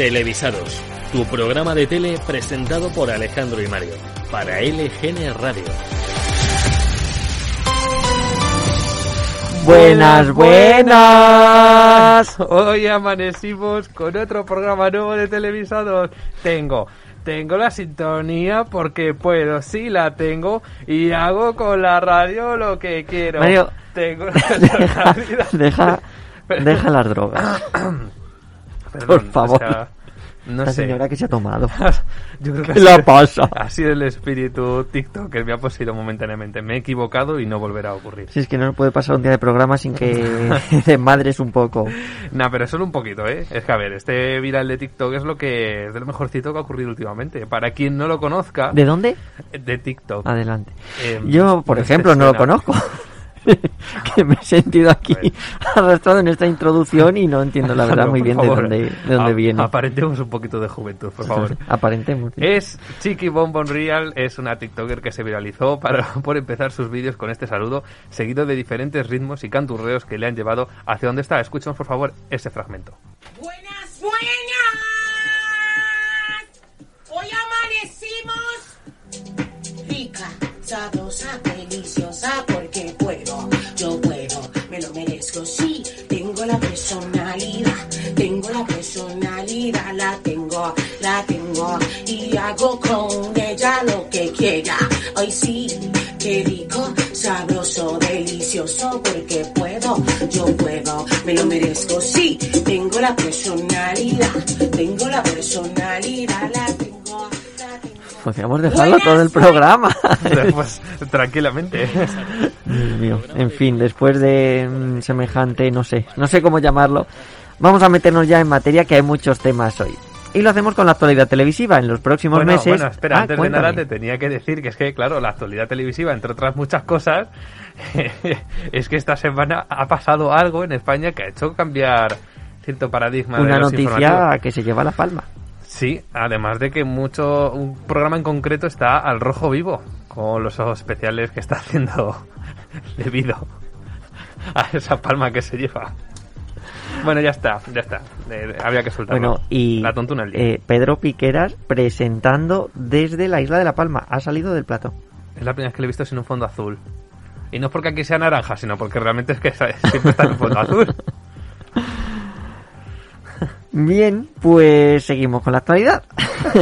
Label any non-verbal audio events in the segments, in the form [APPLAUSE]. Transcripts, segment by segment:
Televisados, tu programa de tele presentado por Alejandro y Mario, para LGN Radio. Buenas, buenas. Hoy amanecimos con otro programa nuevo de televisados. Tengo, tengo la sintonía porque puedo, sí la tengo y hago con la radio lo que quiero. Mario, tengo [LAUGHS] [LAUGHS] deja, deja las drogas. [CLEARS THROAT] Perdón, por favor. o sea, no la sé. señora que se ha tomado. [LAUGHS] Yo creo que ¿Qué ha la sido- pasa? Ha sido el espíritu TikTok que me ha poseído momentáneamente. Me he equivocado y no volverá a ocurrir. Si es que no puede pasar un día de programa sin que [LAUGHS] te madres un poco. Nah, pero solo un poquito, ¿eh? Es que, a ver, este viral de TikTok es lo que es de lo mejorcito que ha ocurrido últimamente. Para quien no lo conozca, ¿De dónde? de TikTok. Adelante. Eh, Yo, por no sé, ejemplo, no lo conozco. [LAUGHS] [LAUGHS] que me he sentido aquí arrastrado en esta introducción y no entiendo la [LAUGHS] verdad No, muy bien de dónde, de dónde a- viene. Aparentemos un poquito de juventud, por favor. [LAUGHS] Aparentemos. sí. Es Chiqui Bonbon Real, es una TikToker que se viralizó para, por empezar sus vídeos con este saludo, seguido de diferentes ritmos y canturreos que le han llevado hacia donde está. Escuchemos, por favor, ese fragmento. Buenas, buenas. Hoy amanecimos rica, sabrosa, deliciosa yo puedo, me lo merezco. Sí, tengo la personalidad, tengo la personalidad, la tengo, la tengo y hago con ella lo que quiera. Hoy sí, qué rico, sabroso, delicioso porque puedo, yo puedo, me lo merezco. Sí, tengo la personalidad, tengo la personalidad, la. Podríamos dejarlo todo el programa. [LAUGHS] pues tranquilamente. Dios mío. En fin, después de mm, semejante, no sé, no sé cómo llamarlo, vamos a meternos ya en materia que hay muchos temas hoy. Y lo hacemos con la actualidad televisiva. En los próximos Bueno, meses. bueno, espera, Ah, antes cuéntame. de nada te tenía que decir que es que, claro, la actualidad televisiva, entre otras muchas cosas, [LAUGHS] es que esta semana ha pasado algo en España que ha hecho cambiar cierto paradigma de Una los noticia que se lleva la palma. Sí, además de que mucho un programa en concreto está al rojo vivo, con los ojos especiales que está [LAUGHS] haciendo debido a esa palma que se lleva. Bueno, ya está, ya está. Eh, había que soltarlo. Bueno, y la tontuna eh, Pedro Piqueras presentando desde la isla de La Palma. Ha salido del plato. Es la primera vez que lo he visto sin un fondo azul. Y no es porque aquí sea naranja, sino porque realmente es que [LAUGHS] siempre está en un fondo azul. [LAUGHS] Bien, pues seguimos con la actualidad.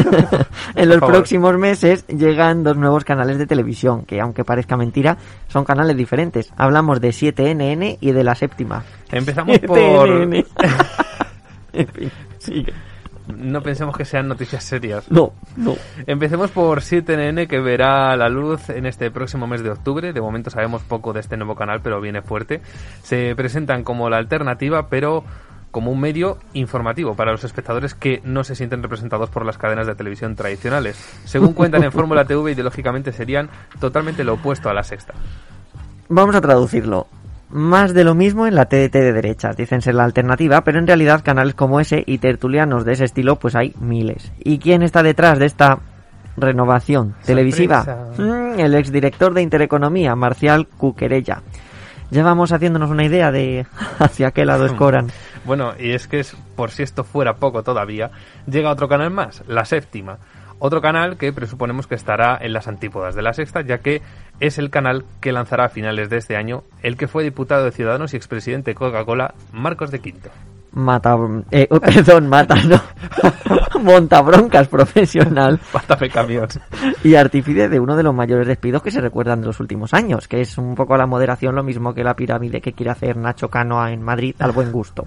[LAUGHS] en los próximos meses llegan dos nuevos canales de televisión, que aunque parezca mentira, son canales diferentes. Hablamos de 7NN y de la séptima. Empezamos [LAUGHS] por... 7NN. [LAUGHS] en fin, sigue. No pensemos que sean noticias serias. No, no. Empecemos por 7NN que verá la luz en este próximo mes de octubre. De momento sabemos poco de este nuevo canal, pero viene fuerte. Se presentan como la alternativa, pero como un medio informativo para los espectadores que no se sienten representados por las cadenas de televisión tradicionales. Según cuentan en Fórmula TV, ideológicamente serían totalmente lo opuesto a la sexta. Vamos a traducirlo. Más de lo mismo en la TDT de derechas, dicen ser la alternativa, pero en realidad canales como ese y tertulianos de ese estilo pues hay miles. ¿Y quién está detrás de esta renovación televisiva? Mm, el exdirector de Intereconomía, Marcial Cuquerella. Ya vamos haciéndonos una idea de [LAUGHS] hacia qué lado escoran. [LAUGHS] Bueno, y es que es, por si esto fuera poco todavía, llega otro canal más, la séptima. Otro canal que presuponemos que estará en las antípodas de la sexta, ya que es el canal que lanzará a finales de este año el que fue diputado de Ciudadanos y expresidente de Coca-Cola, Marcos de Quinto. Mata, eh, [LAUGHS] perdón, mata, no. [LAUGHS] Montabroncas profesional [LAUGHS] camión. y artífice de uno de los mayores despidos que se recuerdan de los últimos años, que es un poco a la moderación lo mismo que la pirámide que quiere hacer Nacho Cano en Madrid al buen gusto.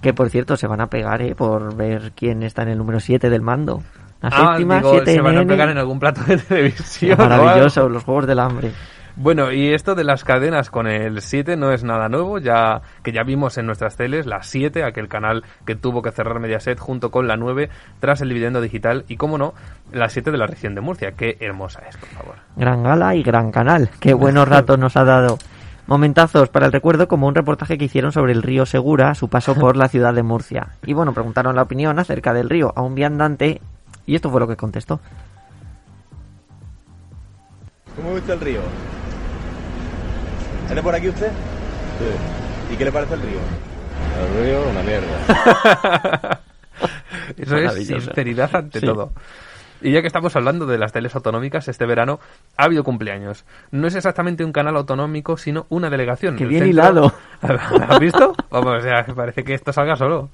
que por cierto se van a pegar eh, por ver quién está en el número 7 del mando. La Ah, séptima, digo, 7 se van a pegar en algún plato de televisión. Maravilloso, los juegos del hambre. Bueno, y esto de las cadenas con el 7 no es nada nuevo, ya que ya vimos en nuestras teles la 7, aquel canal que tuvo que cerrar Mediaset junto con la 9 tras el dividendo digital y, como no, la 7 de la región de Murcia. Qué hermosa es, por favor. Gran gala y gran canal. Qué buenos ratos nos ha dado. Momentazos para el recuerdo como un reportaje que hicieron sobre el río Segura su paso [LAUGHS] por la ciudad de Murcia. Y bueno, preguntaron la opinión acerca del río a un viandante y esto fue lo que contestó. ¿Cómo ve usted el río? ¿Es de por aquí usted? Sí. ¿Y qué le parece el río? El río, una mierda. [LAUGHS] Eso es sinceridad ante Sí. todo. Y ya que estamos hablando de las teles autonómicas, este verano ha habido cumpleaños. No es exactamente un canal autonómico, sino una delegación. Qué El bien centro- hilado. [LAUGHS] ¿Has visto? Vamos, o sea, parece que esto salga solo.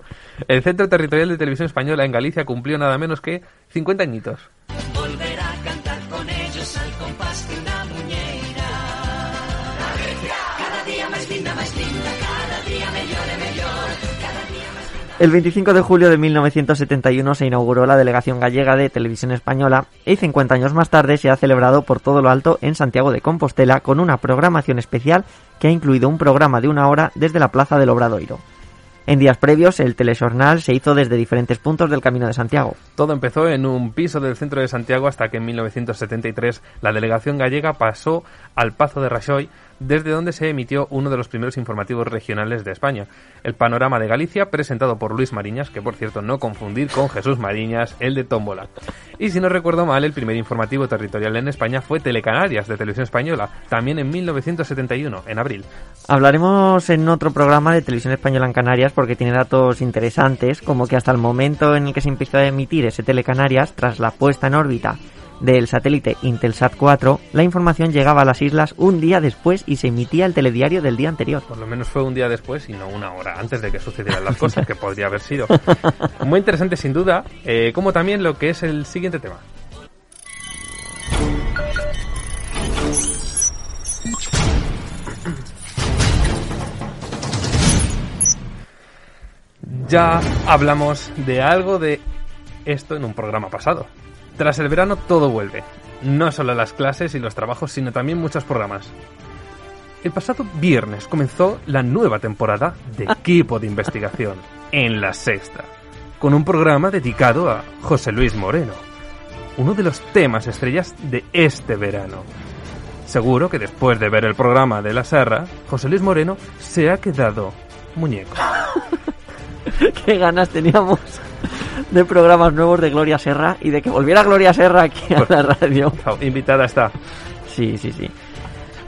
El Centro Territorial de Televisión Española en Galicia cumplió nada menos que 50 añitos. El 25 de julio de 1971 se inauguró la delegación gallega de Televisión Española y 50 años más tarde se ha celebrado por todo lo alto en Santiago de Compostela con una programación especial que ha incluido un programa de una hora desde la Plaza del Obradoiro. En días previos, el telejornal se hizo desde diferentes puntos del Camino de Santiago. Todo empezó en un piso del centro de Santiago hasta que en 1973 la delegación gallega pasó al Pazo de Rajoy, desde donde se emitió uno de los primeros informativos regionales de España, el Panorama de Galicia, presentado por Luis Mariñas, que por cierto no confundir con Jesús Mariñas, el de Tómbola. Y si no recuerdo mal, el primer informativo territorial en España fue Telecanarias de Televisión Española, también en 1971, en abril. Hablaremos en otro programa de Televisión Española en Canarias porque tiene datos interesantes, como que hasta el momento en el que se empezó a emitir ese Telecanarias, tras la puesta en órbita del satélite Intelsat 4, la información llegaba a las islas un día después y se emitía el telediario del día anterior. Por lo menos fue un día después y no una hora antes de que sucedieran las [LAUGHS] cosas, que podría haber sido. [LAUGHS] Muy interesante sin duda, eh, como también lo que es el siguiente tema. Ya hablamos de algo de esto en un programa pasado. Tras el verano todo vuelve. No solo las clases y los trabajos, sino también muchos programas. El pasado viernes comenzó la nueva temporada de Equipo de Investigación en la Sexta, con un programa dedicado a José Luis Moreno, uno de los temas estrellas de este verano. Seguro que después de ver el programa de la Serra, José Luis Moreno se ha quedado muñeco. [LAUGHS] [LAUGHS] Qué ganas teníamos de programas nuevos de Gloria Serra y de que volviera Gloria Serra aquí a la radio. Invitada está. Sí, sí, sí.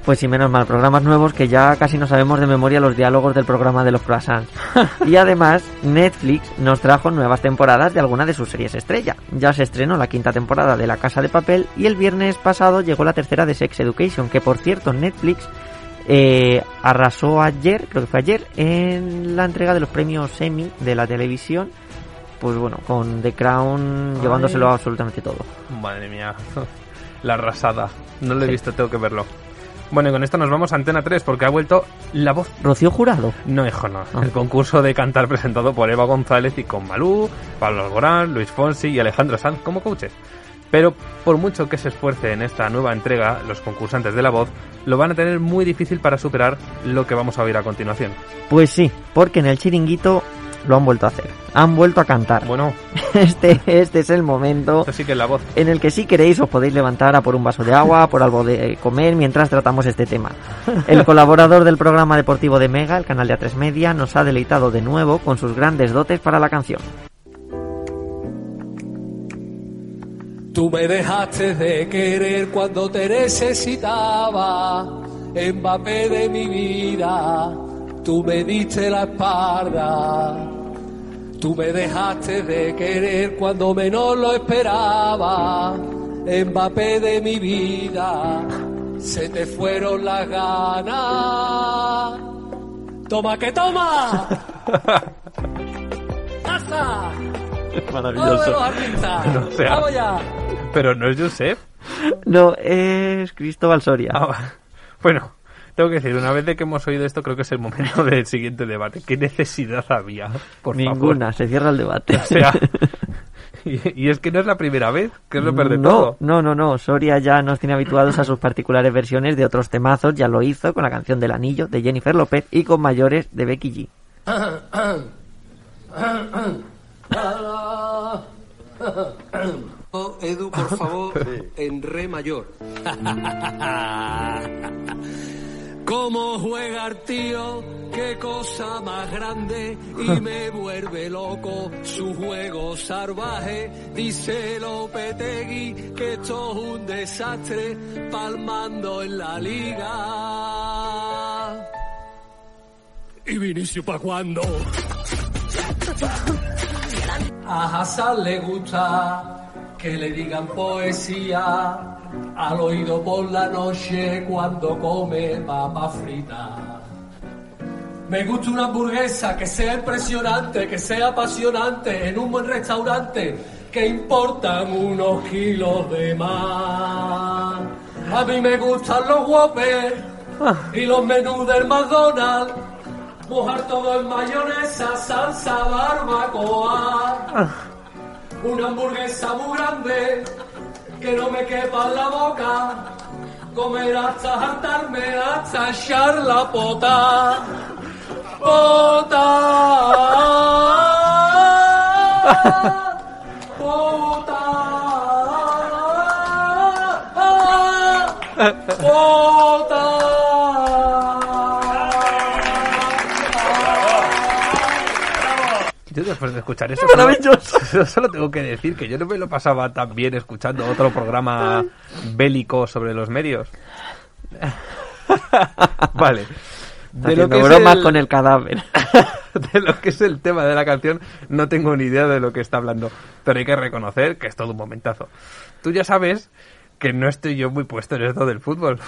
Pues sí, menos mal, programas nuevos que ya casi no sabemos de memoria los diálogos del programa de los croissants. [LAUGHS] Y además, Netflix nos trajo nuevas temporadas de alguna de sus series estrella. Ya se estrenó la quinta temporada de La Casa de Papel y el viernes pasado llegó la tercera de Sex Education, que por cierto Netflix eh, arrasó ayer, creo que fue ayer, en la entrega de los premios Emmy de la televisión. Pues bueno, con The Crown llevándoselo absolutamente todo. Madre mía, [LAUGHS] la arrasada. No lo he Sí. visto, tengo que verlo. Bueno, y con esto nos vamos a Antena 3 porque ha vuelto La Voz Rocío Jurado. No, hijo, no. Ah. El concurso de cantar presentado por Eva González y con Malú, Pablo Alborán, Luis Fonsi y Alejandro Sanz como coaches. Pero por mucho que se esfuerce en esta nueva entrega, los concursantes de La Voz lo van a tener muy difícil para superar lo que vamos a oír a continuación. Pues sí, porque en el chiringuito lo han vuelto a hacer. Han vuelto a cantar. Bueno, [LAUGHS] Este, este es el momento esto sí que es La Voz. en el que si queréis os podéis levantar a por un vaso de agua, por algo de comer mientras tratamos este tema. El [LAUGHS] colaborador del programa deportivo de Mega, el canal de A3 Media, nos ha deleitado de nuevo con sus grandes dotes para la canción. Tú me dejaste de querer cuando te necesitaba, Mbappé de mi vida, tú me diste la espalda. Tú me dejaste de querer cuando menos lo esperaba, Mbappé de mi vida, se te fueron las ganas. Toma que toma. [LAUGHS] ¡Pasa! ¡Todos los artistas! No, o sea. ¡Vamos ya! Pero no es Josep. No, es Cristóbal Soria. Ah, bueno, tengo que decir, una vez de que hemos oído esto, creo que es el momento [LAUGHS] del siguiente debate. ¿Qué necesidad había? Por favor? Ninguna, se cierra el debate. [LAUGHS] O sea, y, y es que no es la primera vez, que es lo peor de no, todo. no, no, no. Soria ya nos tiene habituados a sus particulares versiones de otros temazos. Ya lo hizo con la canción del anillo de Jennifer López y con mayores de Becky G. [COUGHS] [COUGHS] [COUGHS] [COUGHS] Edu, por [LAUGHS] favor, en re mayor. [LAUGHS] ¿Cómo juega el tío? Qué cosa más grande y [LAUGHS] me vuelve loco su juego salvaje. Dice Lopetegui que esto es un desastre palmando en la liga. ¿Y Vinicio pa' cuándo? A Hassan le gusta que le digan poesía al oído por la noche cuando come papa frita. Me gusta una hamburguesa que sea impresionante, que sea apasionante en un buen restaurante, que importan unos kilos de más. A mí me gustan los Whoppers y los menús del McDonald's. Mojar todo en mayonesa, salsa, barbacoa. Una hamburguesa muy grande que no me quepa en la boca. Comer hasta hartarme, hasta echar la pota. Pota. Pota. Pota. Escuchar esto, Maravilloso. [LAUGHS] Solo, solo tengo que decir que yo no me lo pasaba tan bien escuchando otro programa bélico sobre los medios. [LAUGHS] vale. Está haciendo bromas con el cadáver. [LAUGHS] de lo que es el tema de la canción, no tengo ni idea de lo que está hablando. Pero hay que reconocer que es todo un momentazo. Tú ya sabes que no estoy yo muy puesto en esto del fútbol.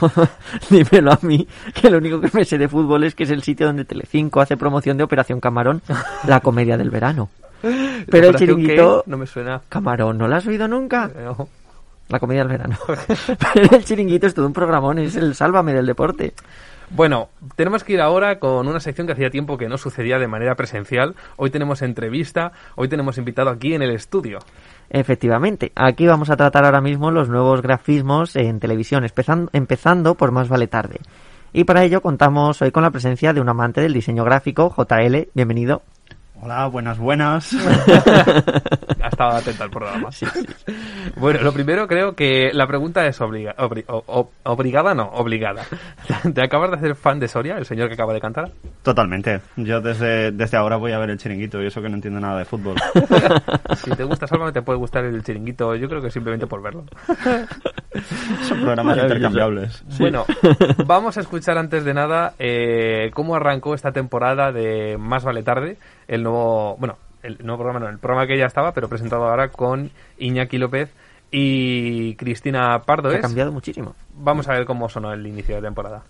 Dímelo a mí, que lo único que me sé de fútbol es que es el sitio donde Telecinco hace promoción de Operación Camarón, la comedia del verano. [LAUGHS] Pero el ¿Operación chiringuito... No me suena. Camarón, ¿no lo has oído nunca? No. La comedia del verano. [LAUGHS] Pero el chiringuito es todo un programón, es el sálvame del deporte. Bueno, tenemos que ir ahora con una sección que hacía tiempo que no sucedía de manera presencial. Hoy tenemos entrevista, hoy tenemos invitado aquí en el estudio. Efectivamente, aquí vamos a tratar ahora mismo los nuevos grafismos en televisión, empezando, empezando por Más Vale Tarde. Y para ello contamos hoy con la presencia de un amante del diseño gráfico, JL, bienvenido. Hola, buenas, buenas. [LAUGHS] Estado atento al programa. Bueno, lo primero creo que la pregunta es obliga- obri- o- o- obligada, no, obligada. [LAUGHS] ¿Te acabas de hacer fan de Soria, el señor que acaba de cantar? Totalmente. Yo desde, desde ahora voy a ver el chiringuito y eso que no entiendo nada de fútbol. [LAUGHS] Si te gusta Sálvame, te puede gustar el chiringuito, yo creo que simplemente por verlo. [LAUGHS] Son programas intercambiables. Bueno, vamos a escuchar antes de nada eh, cómo arrancó esta temporada de Más Vale Tarde, el nuevo, bueno, el nuevo programa, no, el programa que ya estaba, pero presentado ahora con Iñaki López y Cristina Pardo. Ha cambiado muchísimo. Vamos a ver cómo sonó el inicio de temporada.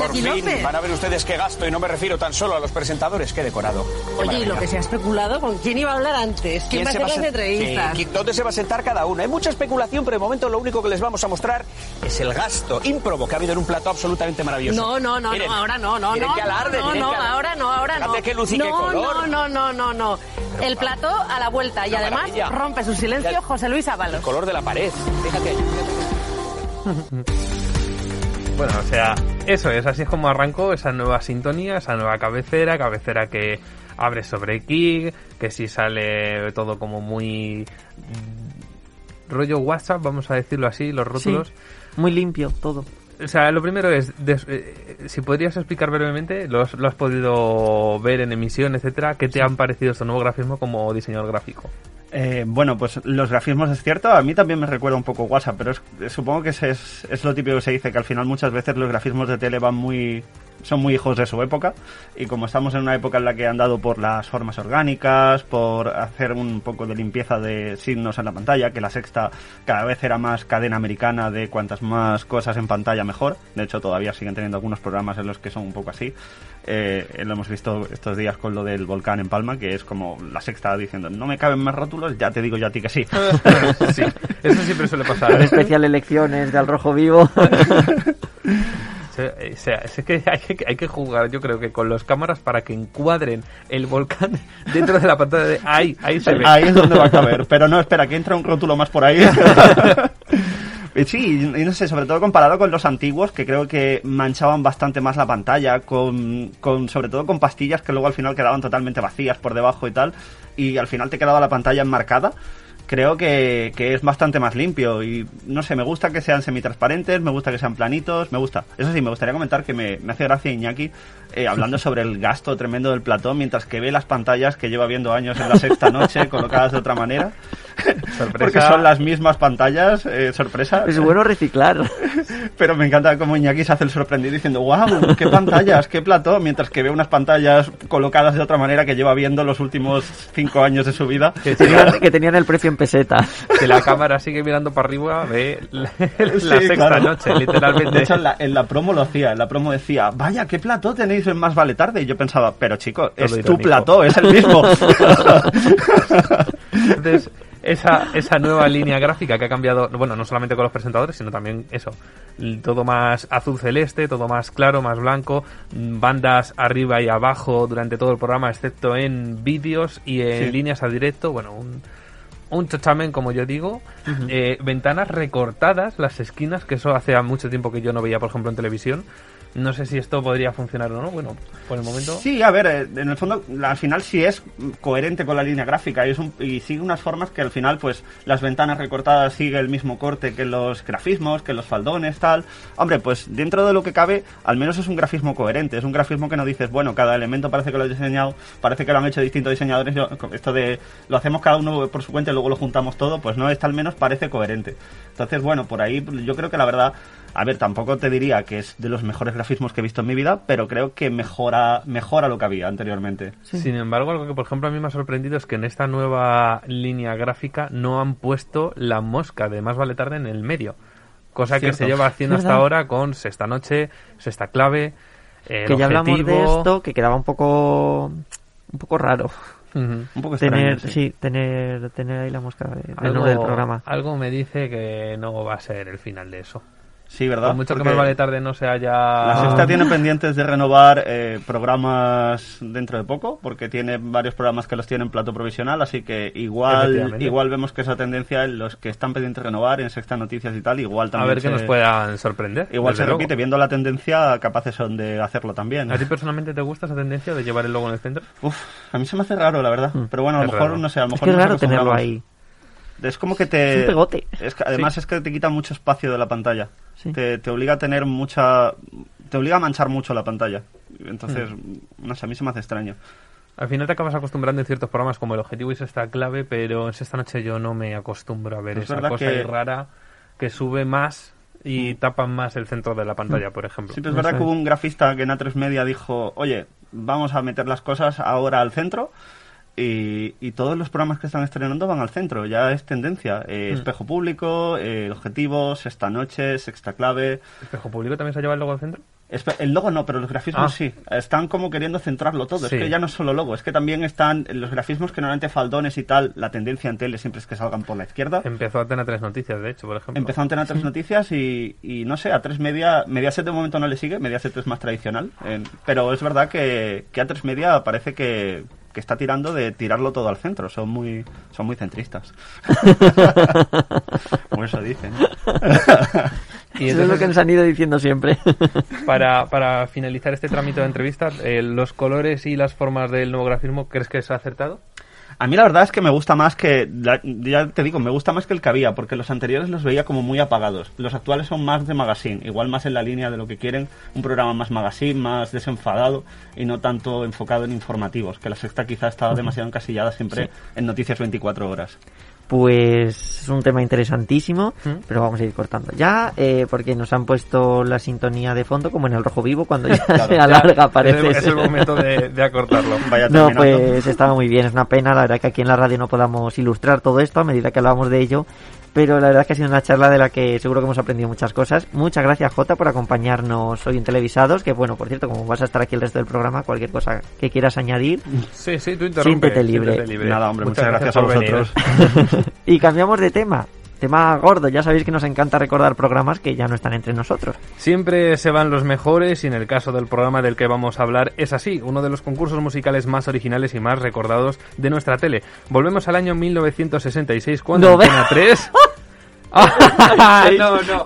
Por fin, López. van a ver ustedes qué gasto y no me refiero tan solo a los presentadores, qué decorado. Qué Oye, y lo que se ha especulado, ¿con quién iba a hablar antes? ¿Quién, va a hacer las entrevistas? Sí, ¿Dónde se va a sentar cada uno? Hay mucha especulación, pero de momento lo único que les vamos a mostrar es el gasto ímprobo que ha habido en un plato absolutamente maravilloso. No, no, no, Miren, no, ahora no, no, no, qué alarde, no, no, alarde. ahora no, ahora no. Qué luz y no, qué color. No, no, no, no, no. El plató a la vuelta y además maravilla. rompe su silencio Ya- José Luis Ábalos. El color de la pared. Fíjate. Bueno, o sea, eso es, así es como arrancó esa nueva sintonía, esa nueva cabecera, cabecera que abre sobre Kik, que si sale todo como muy mm, rollo WhatsApp, vamos a decirlo así, los rótulos. Sí, muy limpio todo. O sea, lo primero es, des- eh, si podrías explicar brevemente, lo has, lo has podido ver en emisión, etcétera, ¿qué te han parecido estos nuevos grafismos como diseñador gráfico? Eh, bueno, pues los grafismos es cierto, a mí también me recuerda un poco WhatsApp, pero es- supongo que es, es, es lo típico que se dice, que al final muchas veces los grafismos de tele van muy son muy hijos de su época y como estamos en una época en la que han dado por las formas orgánicas, por hacer un poco de limpieza de signos en la pantalla, que la sexta cada vez era más cadena americana de cuantas más cosas en pantalla mejor, de hecho todavía siguen teniendo algunos programas en los que son un poco así, eh, lo hemos visto estos días con lo del volcán en Palma, que es como la sexta diciendo, no me caben más rótulos, ya te digo yo a ti que sí. [LAUGHS] sí, eso siempre suele El pasar. especial elecciones de Al Rojo Vivo. [LAUGHS] O sea, es que [LAUGHS] hay, que hay que jugar, yo creo que con las cámaras para que encuadren el volcán [LAUGHS] dentro de la pantalla de ahí, ahí se ve. Ahí es donde va a caber. [LAUGHS] Pero no, espera, que entra un rótulo más por ahí. Sí, y no sé, sobre todo comparado con los antiguos, que creo que manchaban bastante más la pantalla, con, con sobre todo con pastillas que luego al final quedaban totalmente vacías por debajo y tal, y al final te quedaba la pantalla enmarcada. Creo que, que es bastante más limpio y no sé, me gusta que sean semitransparentes, me gusta que sean planitos, me gusta. Eso sí, me gustaría comentar que me, me hace gracia Iñaki eh, hablando [LAUGHS] sobre el gasto tremendo del platón, mientras que ve las pantallas que lleva viendo años en la sexta noche, colocadas de otra manera. [LAUGHS] Porque son las mismas pantallas, eh, sorpresa. Es bueno reciclar. [LAUGHS] Pero me encanta cómo Iñaki se hace el sorprendido diciendo, wow, qué pantallas, qué platón, mientras que ve unas pantallas colocadas de otra manera que lleva viendo los últimos cinco años de su vida. Que tenían, que tenían el precio en peseta. Que la cámara sigue mirando para arriba, ve la, la Sí, sexta claro. noche, literalmente. De hecho, en la, en la promo lo hacía. En la promo decía, vaya, qué plató tenéis en Más Vale Tarde. Y yo pensaba, pero chico, es tu irónico. plató, es el mismo. [LAUGHS] Entonces, esa, esa nueva línea gráfica que ha cambiado, bueno, no solamente con los presentadores, sino también eso, todo más azul celeste, todo más claro, más blanco, bandas arriba y abajo durante todo el programa, excepto en vídeos y en Sí. líneas a directo, bueno, un, un chochamen, como yo digo, eh, ventanas recortadas, las esquinas, que eso hace mucho tiempo que yo no veía, por ejemplo, en televisión. No sé si esto podría funcionar o no, bueno, por el momento... Sí, a ver, eh, en el fondo, al final sí es coherente con la línea gráfica y, es un- y sigue unas formas que al final, pues, las ventanas recortadas sigue el mismo corte que los grafismos, que los faldones, tal. Hombre, pues dentro de lo que cabe, al menos es un grafismo coherente, es un grafismo que no dices, bueno, cada elemento parece que lo he diseñado, parece que lo han hecho distintos diseñadores, yo- esto de lo hacemos cada uno por su cuenta y luego lo juntamos todo, pues no, está al menos parece coherente. Entonces, bueno, por ahí yo creo que la verdad, a ver, tampoco te diría que es de los mejores grafismos que he visto en mi vida, pero creo que mejora, mejora lo que había anteriormente. Sin embargo, algo que por ejemplo a mí me ha sorprendido es que en esta nueva línea gráfica no han puesto la mosca de más vale tarde en el medio. Cosa que se lleva haciendo hasta ahora con sexta noche, sexta clave, que ya hablamos de esto, que quedaba un poco un poco raro. Un poco extraño, Tener, sí. sí, tener, tener ahí la mosca de- del Algo, del programa. algo me dice que no va a ser el final de eso. Sí, ¿verdad? Por mucho que más vale tarde no se haya... La sexta tiene pendientes de renovar eh, programas dentro de poco, porque tiene varios programas que los tienen en plato provisional, así que igual igual vemos que esa tendencia en los que están pendientes de renovar, en sexta noticias y tal, igual A también ver qué se- nos puedan sorprender. Igual se repite, viendo la tendencia, capaces son de hacerlo también. ¿A ti personalmente te gusta esa tendencia de llevar el logo en el centro? Uf, a mí se me hace raro, la verdad. Pero bueno, a lo Es mejor, raro. no sé, a lo Es mejor que es raro tenerlo ahí. Es como que te... Es un pegote. es que- además Sí. es que te quita mucho espacio de la pantalla. Sí. Te, te obliga a tener mucha... Te obliga a manchar mucho la pantalla. Entonces, no sé, a mí se me hace extraño. Al final te acabas acostumbrando en ciertos programas como el objetivo es esta clave, pero en esta noche yo no me acostumbro a ver Es esa cosa que- rara que sube más y tapa más el centro de la pantalla, por ejemplo. Sí, pero es verdad que hubo un grafista que en A3 Media dijo, oye, vamos a meter las cosas ahora al centro. Y, y todos los programas que están estrenando van al centro, ya es tendencia. Eh, Espejo Público, eh, El Objetivo, Sexta Noche, Sexta Clave. ¿Espejo público también se lleva el logo al centro? El logo no, pero los grafismos Ah. sí. Están como queriendo centrarlo todo. Sí. Es que ya no es solo logo, es que también están los grafismos que normalmente faldones y tal. La tendencia en tele siempre es que salgan por la izquierda. Empezó Antena 3 Noticias, de hecho, por ejemplo. Empezó a Antena 3 Noticias y, y no sé, a 3 Media, Mediaset de momento no le sigue, Mediaset es más tradicional, eh, pero es verdad que, que a 3 Media parece que, que está tirando de tirarlo todo al centro, son muy, son muy centristas. [LAUGHS] Como eso dicen. [LAUGHS] Y Eso es lo que nos han ido diciendo siempre. [LAUGHS] para, para finalizar este trámite de entrevista, eh, ¿los colores y las formas del nuevo grafismo crees que se ha acertado? A mí la verdad es que me gusta más que, ya te digo, me gusta más que el que había, porque los anteriores los veía como muy apagados. Los actuales son más de magazine, igual más en la línea de lo que quieren, un programa más magazine, más desenfadado y no tanto enfocado en informativos, que la sexta quizá estaba demasiado encasillada siempre en noticias 24 horas. Pues es un tema interesantísimo, ¿Mm? pero vamos a ir cortando ya, eh, porque nos han puesto la sintonía de fondo como en el rojo vivo cuando ya [LAUGHS] se [LAUGHS] Ya, alarga, parece. Es el, es el momento de, de acortarlo. Vaya No, terminando. pues estaba muy bien, es una pena, la verdad que aquí en la radio no podamos ilustrar todo esto a medida que hablábamos de ello, pero la verdad que ha sido una charla de la que seguro que hemos aprendido muchas cosas. Muchas gracias Jota por acompañarnos hoy en Televisados, que bueno, por cierto, como vas a estar aquí el resto del programa, cualquier cosa que quieras añadir. Sí, sí, tú interrumpe. Siéntete libre. siéntete Nada, hombre, muchas, gracias, a por venir. vosotros. [LAUGHS] [LAUGHS] y cambiamos de tema. Tema gordo, ya sabéis que nos encanta recordar programas que ya no están entre nosotros. Siempre se van los mejores y en el caso del programa del que vamos a hablar es así, uno de los concursos musicales más originales y más recordados de nuestra tele. Volvemos al año 1966 cuando No Antena 3... [LAUGHS] Ah, no, no.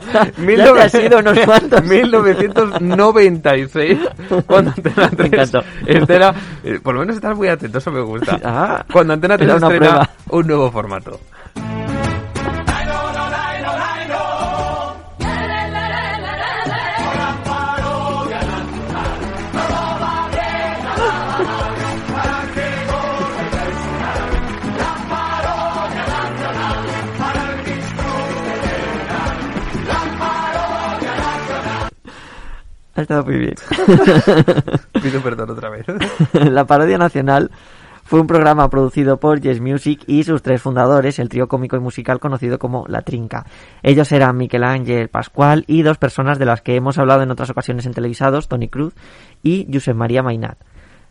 Ya te has ido unos cuantos. [LAUGHS] 1996 cuando Antena 3 encantó. estrena- eh, por lo menos estás muy atento, eso me gusta. Ah, cuando Antena 3 era una estrena un nuevo formato. Ha estado muy bien. [LAUGHS] Pido perdón otra vez. la parodia nacional fue un programa producido por Yes Music y sus tres fundadores, el trío cómico y musical conocido como La Trinca. Ellos eran Miquel Ángel Pascual y dos personas de las que hemos hablado en otras ocasiones en televisados, Tony Cruz y Josep María Mainat.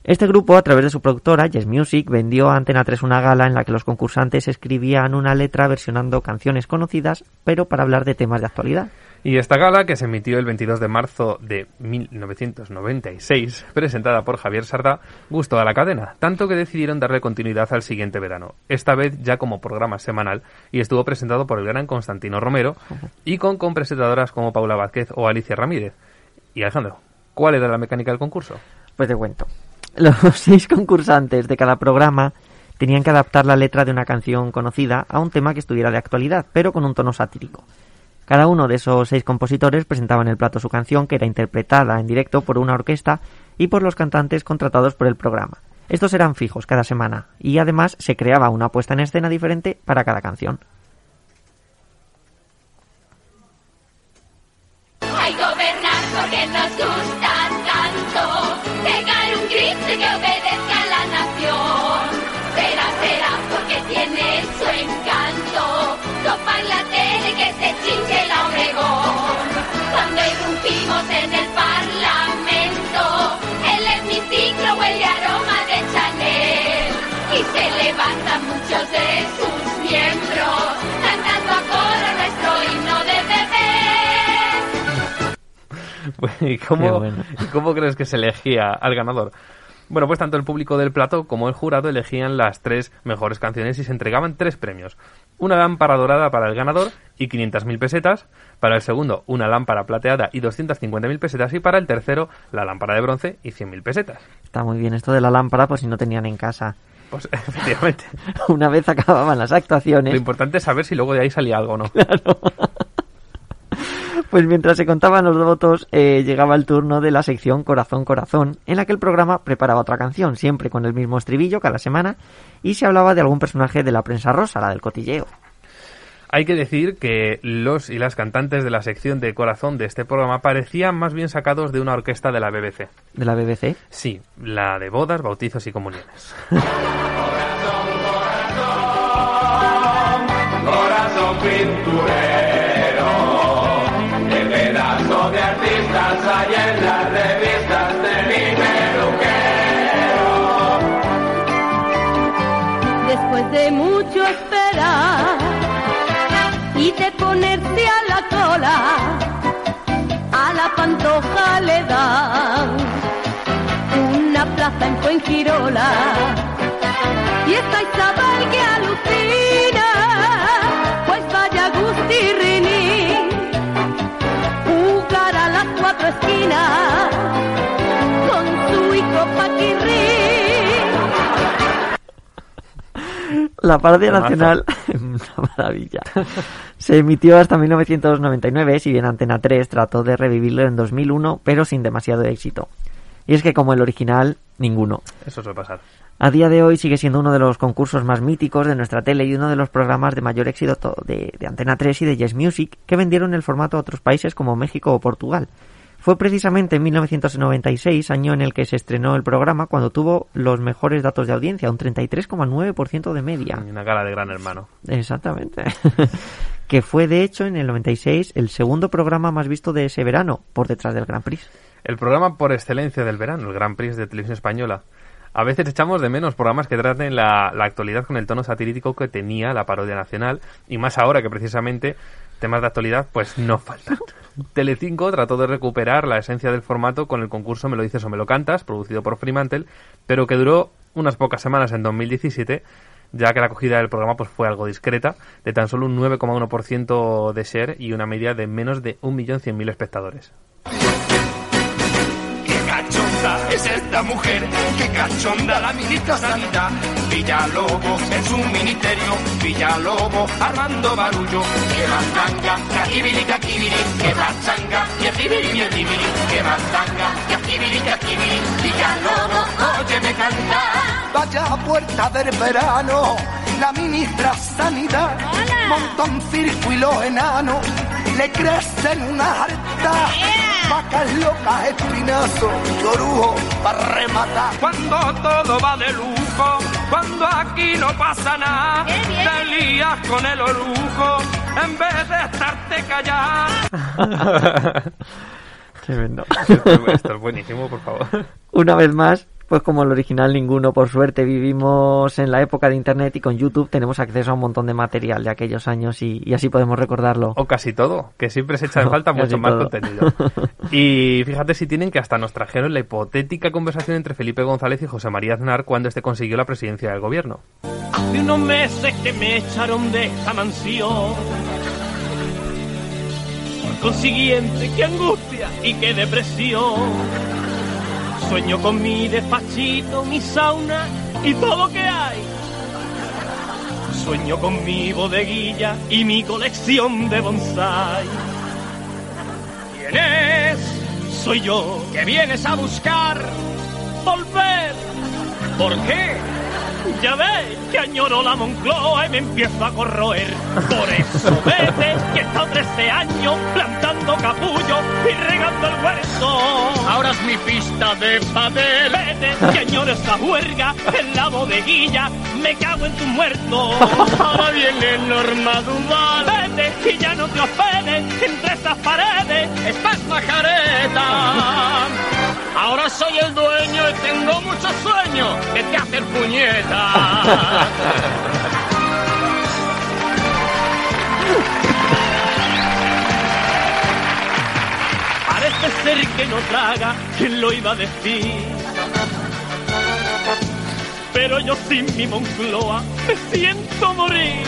Este grupo, a través de su productora, Yes Music, vendió a Antena 3 una gala en la que los concursantes escribían una letra versionando canciones conocidas, pero para hablar de temas de actualidad. Y esta gala, que se emitió el 22 de marzo de 1996, presentada por Javier Sardá, gustó a la cadena, tanto que decidieron darle continuidad al siguiente verano, esta vez ya como programa semanal, y estuvo presentado por el gran Constantino Romero, y con, presentadoras como Paula Vázquez o Alicia Ramírez. Y Alejandro, ¿cuál era la mecánica del concurso? Pues te cuento. Los [LAUGHS] seis concursantes de cada programa tenían que adaptar la letra de una canción conocida a un tema que estuviera de actualidad, pero con un tono satírico. Cada uno de esos seis compositores presentaba en el plato su canción, que era interpretada en directo por una orquesta y por los cantantes contratados por el programa. Estos eran fijos cada semana y además se creaba una puesta en escena diferente para cada canción. [LAUGHS] ¿Y cómo, bueno. cómo crees que se elegía al ganador? Bueno, pues tanto el público del plato como el jurado elegían las tres mejores canciones y se entregaban tres premios. Una lámpara dorada para el ganador y 500.000 pesetas. Para el segundo, una lámpara plateada y 250.000 pesetas. Y para el tercero, la lámpara de bronce y 100.000 pesetas. Está muy bien esto de la lámpara, por si no tenían en casa. Pues [LAUGHS] efectivamente. [LAUGHS] Una vez acababan las Lo actuaciones, importante es saber si luego de ahí salía algo o no. Pues mientras se contaban los votos, eh, llegaba el turno de la sección Corazón Corazón, en la que el programa preparaba otra canción, siempre con el mismo estribillo cada semana, y se hablaba de algún personaje de la prensa rosa, la del cotilleo. Hay que decir que los y las cantantes de la sección de corazón de este programa parecían más bien sacados de una orquesta de la BBC. ¿De la BBC? Sí, la de bodas, bautizos y comuniones. Corazón pinturero, las revistas de mi peluquero. Después de mucho esperar y de ponerse a la cola, a la pantoja le dan una plaza en Fuengirola. Y está Isabel que alucina, pues vaya Gusti Rini, cuatro esquinas con su hijo Paquirri. La parodia Temazo. nacional, [LAUGHS] una maravilla, se emitió hasta 1999, si bien Antena 3 trató de revivirlo en 2001, pero sin demasiado éxito. Y es que como el original, ninguno. Eso suele pasar. A día de hoy sigue siendo uno de los concursos más míticos de nuestra tele y uno de los programas de mayor éxito to- de, de Antena 3 y de Yes Music que vendieron el formato a otros países como México o Portugal. Fue precisamente en 1996, año en el que se estrenó el programa, cuando tuvo los mejores datos de audiencia, un 33,9% de media. Una gala de gran hermano. Exactamente. [LAUGHS] que fue de hecho en el 96 el segundo programa más visto de ese verano, por detrás del Grand Prix. El programa por excelencia del verano, el Gran Prix de Televisión Española. A veces echamos de menos programas que traten la, la actualidad con el tono satírico que tenía la parodia nacional, y más ahora que precisamente temas de actualidad pues no faltan. [LAUGHS] Telecinco trató de recuperar la esencia del formato con el concurso Me lo dices o me lo cantas, producido por Fremantle, pero que duró unas pocas semanas en 2017, ya que la acogida del programa pues fue algo discreta, de tan solo un 9,1% de share y una media de menos de 1.100.000 espectadores. Es esta mujer, qué cachonda la ministra Santa. Villalobos en su ministerio, Villalobos armando barullo. Que mandanga, caquibiri, caquibiri, que machanga, y el tibiri, y el tibiri, que mandanga, caquibiri, caquibiri, Villalobos, óyeme cantar. Vaya a puerta del verano, la ministra Sanidad monta un circo y los enanos le crecen una harta vacas locas, espinazo y orujo para rematar. Cuando todo va de lujo, cuando aquí no pasa nada, te lías con el orujo en vez de estarte callado. [LAUGHS] Tremendo. Esto, esto es buenísimo, por favor. Una vez más, pues como el original ninguno, por suerte vivimos en la época de internet y con YouTube tenemos acceso a un montón de material de aquellos años y, y así podemos recordarlo. O casi todo, que siempre se echa en falta [LAUGHS] mucho más todo. contenido. Y fíjate si tienen que hasta nos trajeron la hipotética conversación entre Felipe González y José María Aznar cuando este consiguió la presidencia del gobierno. Hace unos meses que me echaron de esta mansión. Por consiguiente, qué angustia y qué depresión. Sueño con mi despachito, mi sauna y todo que hay. Sueño con mi bodeguilla y mi colección de bonsai. ¿Quién es? Soy yo. que vienes a buscar? Volver. ¿Por qué? Ya ves que añoro la Moncloa y me empiezo a corroer. Por eso vete que he estado 13 años plantando capullo y regando el huerto. Ahora es mi pista de padel. Vete que añoro esta huerga en la bodeguilla. Me cago en tu muerto. Ahora viene Norma Duval. Vete y ya no te hospedes entre estas paredes. Estás pajareta. Ahora soy el dueño y tengo mucho sueño de que hacer puñetas. Parece ser que no traga, ¿quién lo iba a decir? Pero yo sin mi Moncloa me siento morir.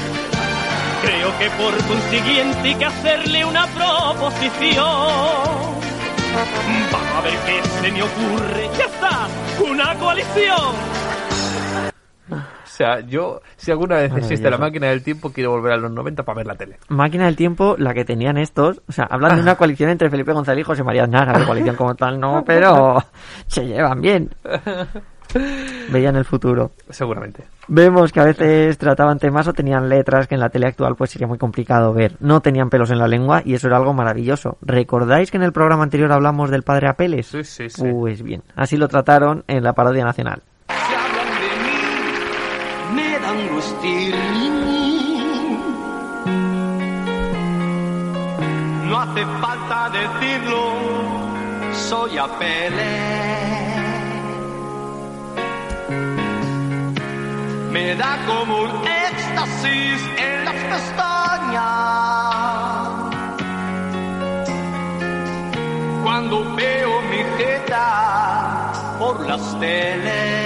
Creo que por consiguiente hay que hacerle una proposición. A ver qué se me ocurre. ¡Ya está! ¡Una coalición! O sea, yo, si alguna vez existe la máquina del tiempo, quiero volver a los 90 para ver la tele. Máquina del tiempo, la que tenían estos, o sea, hablan de una coalición entre Felipe González y José María Aznar, a ver, coalición como tal no, pero [LAUGHS] se llevan bien. [LAUGHS] Veían el futuro. Seguramente. Vemos que a veces trataban temas o tenían letras que en la tele actual pues sería muy complicado ver. No tenían pelos en la lengua y eso era algo maravilloso. ¿Recordáis que en el programa anterior hablamos del padre Apeles? Sí, sí, sí. Pues bien, así lo trataron en la parodia nacional. Se hablan de mí, me da angustia. No hace falta decirlo, soy a Me da como un éxtasis en las pestañas. Cuando veo mi jeta por las teles.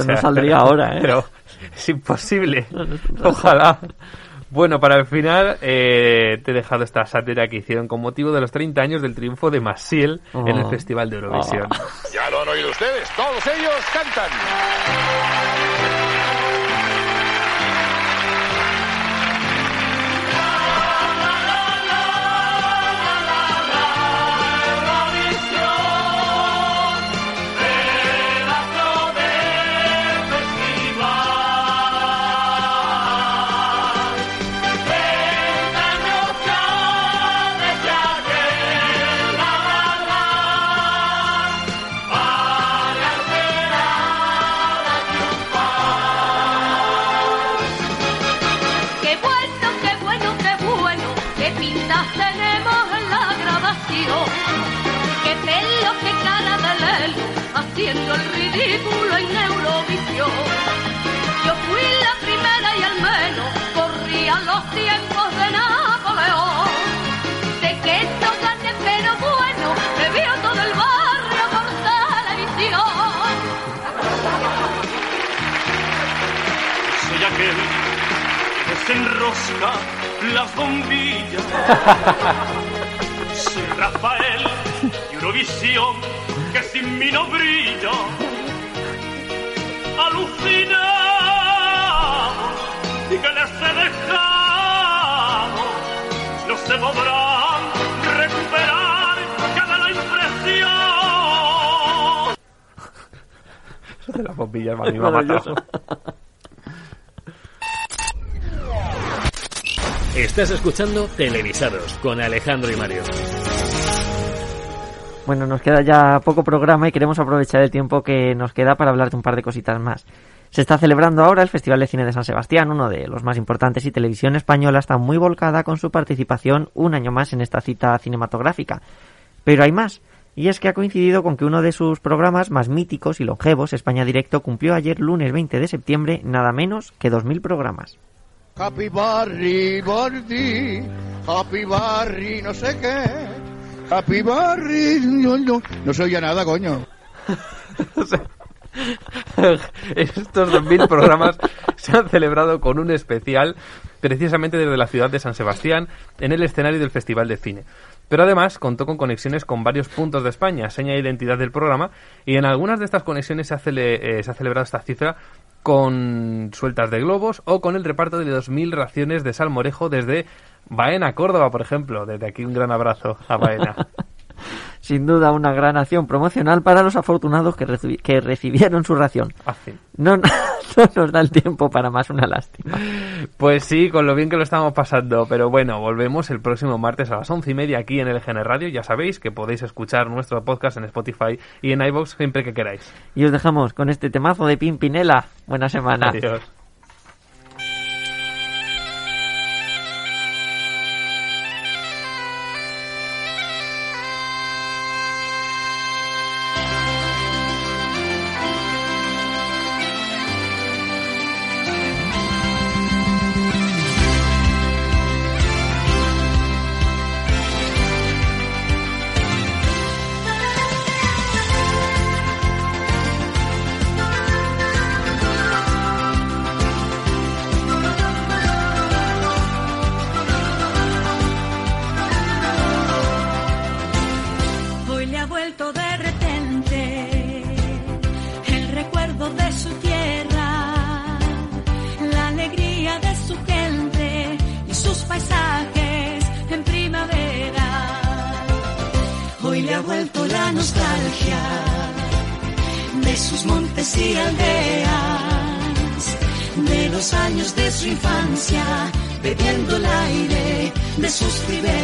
Esto no saldría [LAUGHS] ahora, ¿eh? Pero es imposible. Ojalá. Bueno, para el final eh, te he dejado esta sátira que hicieron con motivo de los 30 años del triunfo de Massiel en el Oh. Festival de Eurovisión. Ya lo han oído ustedes, todos ellos cantan. Bombillas a mí me ha matado. Estás escuchando Televisados con Alejandro y Mario. Bueno, nos queda ya poco programa y queremos aprovechar el tiempo que nos queda para hablar de un par de cositas más. Se está celebrando ahora el Festival de Cine de San Sebastián, uno de los más importantes, y Televisión Española está muy volcada con su participación un año más en esta cita cinematográfica. Pero hay más, y es que ha coincidido con que uno de sus programas más míticos y longevos, España Directo, cumplió ayer lunes 20 de septiembre nada menos que 2.000 programas. Happy Barry, Barry, Happy Barry, no sé qué. Happy Barry, no, no, no se oye nada, coño. [LAUGHS] Estos 2.000 programas se han celebrado con un especial precisamente desde la ciudad de San Sebastián en el escenario del Festival de Cine. Pero además contó con conexiones con varios puntos de España, seña de identidad del programa, y en algunas de estas conexiones se ha, cele- eh, se ha celebrado esta cifra con sueltas de globos o con el reparto de 2.000 raciones de salmorejo desde Baena, Córdoba, por ejemplo. Desde aquí un gran abrazo a Baena. [LAUGHS] Sin duda una gran acción promocional para los afortunados que, recibi- que recibieron su ración. No, [LAUGHS] no, no nos da el tiempo para más, una lástima. Pues sí, con lo bien que lo estamos pasando. Pero bueno, volvemos el próximo martes a las once y media aquí en LGN Radio. Ya sabéis que podéis escuchar nuestro podcast en Spotify y en iVoox siempre que queráis. Y os dejamos con este temazo de Pimpinela. Buena semana. Adiós. Bebiendo el aire de sus riberas,